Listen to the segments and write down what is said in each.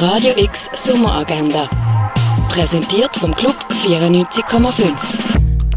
Radio X Sommeragenda. Präsentiert vom Club 94,5.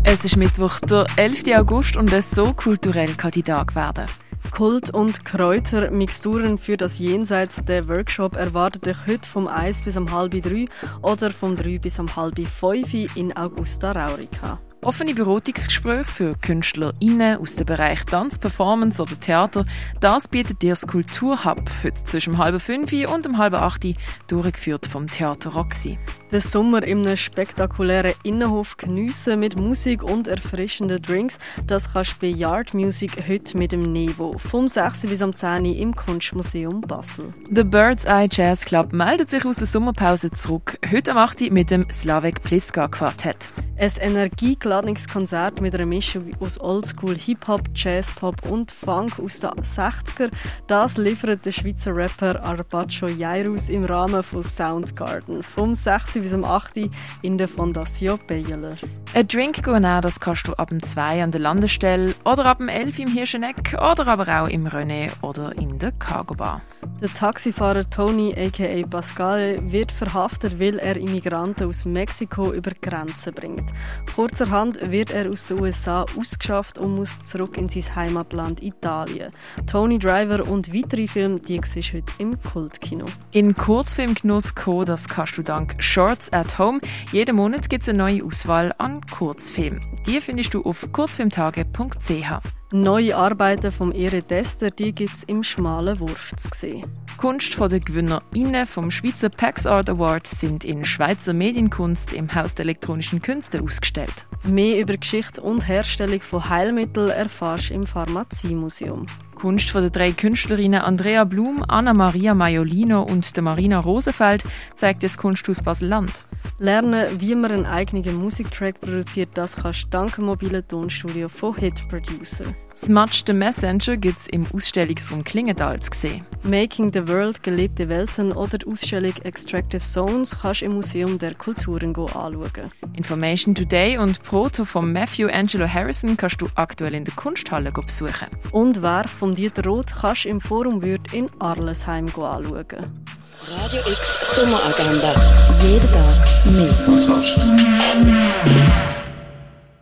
Es ist Mittwoch, der 11. August und es so kulturell kann die Tag werden. Kult und Kräuter, Mixturen für das Jenseits. Der Workshop erwartet euch heute vom 1 bis um halb 3 oder vom 3 bis um halb 5 in Augusta Raurica. Offene Beratungsgespräche für KünstlerInnen aus dem Bereich Tanz, Performance oder Theater, das bietet dir das Kulturhub heute zwischen halb fünf und um halb acht durchgeführt vom Theater Roxy. Den Sommer in einem spektakulären Innenhof geniessen mit Musik und erfrischenden Drinks, das kannst du bei Yard Music heute mit dem Nevo vom 6. bis am 10. im Kunstmuseum Basel. The Bird's Eye Jazz Club meldet sich aus der Sommerpause zurück, heute am 8. mit dem Slavek Pliska Quartett. Ein energiegeladenes Konzert mit einer Mischung aus Oldschool, Hip-Hop, Jazz-Pop und Funk aus den 60er. Das liefert der Schweizer Rapper Arpacho Jairus im Rahmen von Soundgarden vom 6. bis am 8. in der Fondation Baylor. Ein Drink nehmen, das kannst du ab dem 2 an der Landestelle oder ab dem 11 im Hirscheneck oder aber auch im René oder in der Cargo Bar. Der Taxifahrer Tony aka Pascal wird verhaftet, weil er Immigranten aus Mexiko über Grenzen bringt. Kurzerhand wird er aus den USA ausgeschafft und muss zurück in sein Heimatland Italien. Tony Driver und weitere Filme, die siehst heute im Kultkino. In Kurzfilmgenuss kommen, das kannst du dank Shorts at Home. Jeden Monat gibt es eine neue Auswahl an Kurzfilmen. Die findest du auf kurzfilmtage.ch. Neue Arbeiten vom Ere Dester, die gibt es im schmalen Wurf zu sehen. Kunst von den GewinnerInnen vom Schweizer Pax Art Award sind in Schweizer Medienkunst im Haus der elektronischen Künste ausgestellt. Mehr über Geschichte und Herstellung von Heilmitteln erfährst du im Pharmaziemuseum. Kunst von den drei Künstlerinnen Andrea Blum, Anna Maria Maiolino und Marina Rosenfeld zeigt das Kunsthaus Basel-Land. Lernen, wie man einen eigenen Musiktrack produziert, das kannst du dank dem mobilen Tonstudio von Hit Producer. Smudge the Messenger gibt es im Ausstellungsraum Klingenthal zu sehen. Making the World, gelebte Welten oder die Ausstellung Extractive Zones kannst du im Museum der Kulturen anschauen. Information Today und Proto von Matthew Angelo Harrison kannst du aktuell in der Kunsthalle besuchen. Und Werk von Dieter Roth kannst du im Forum Würth in Arlesheim anschauen. Radio X Sommeragenda. Jeden Tag mehr. Kontrast.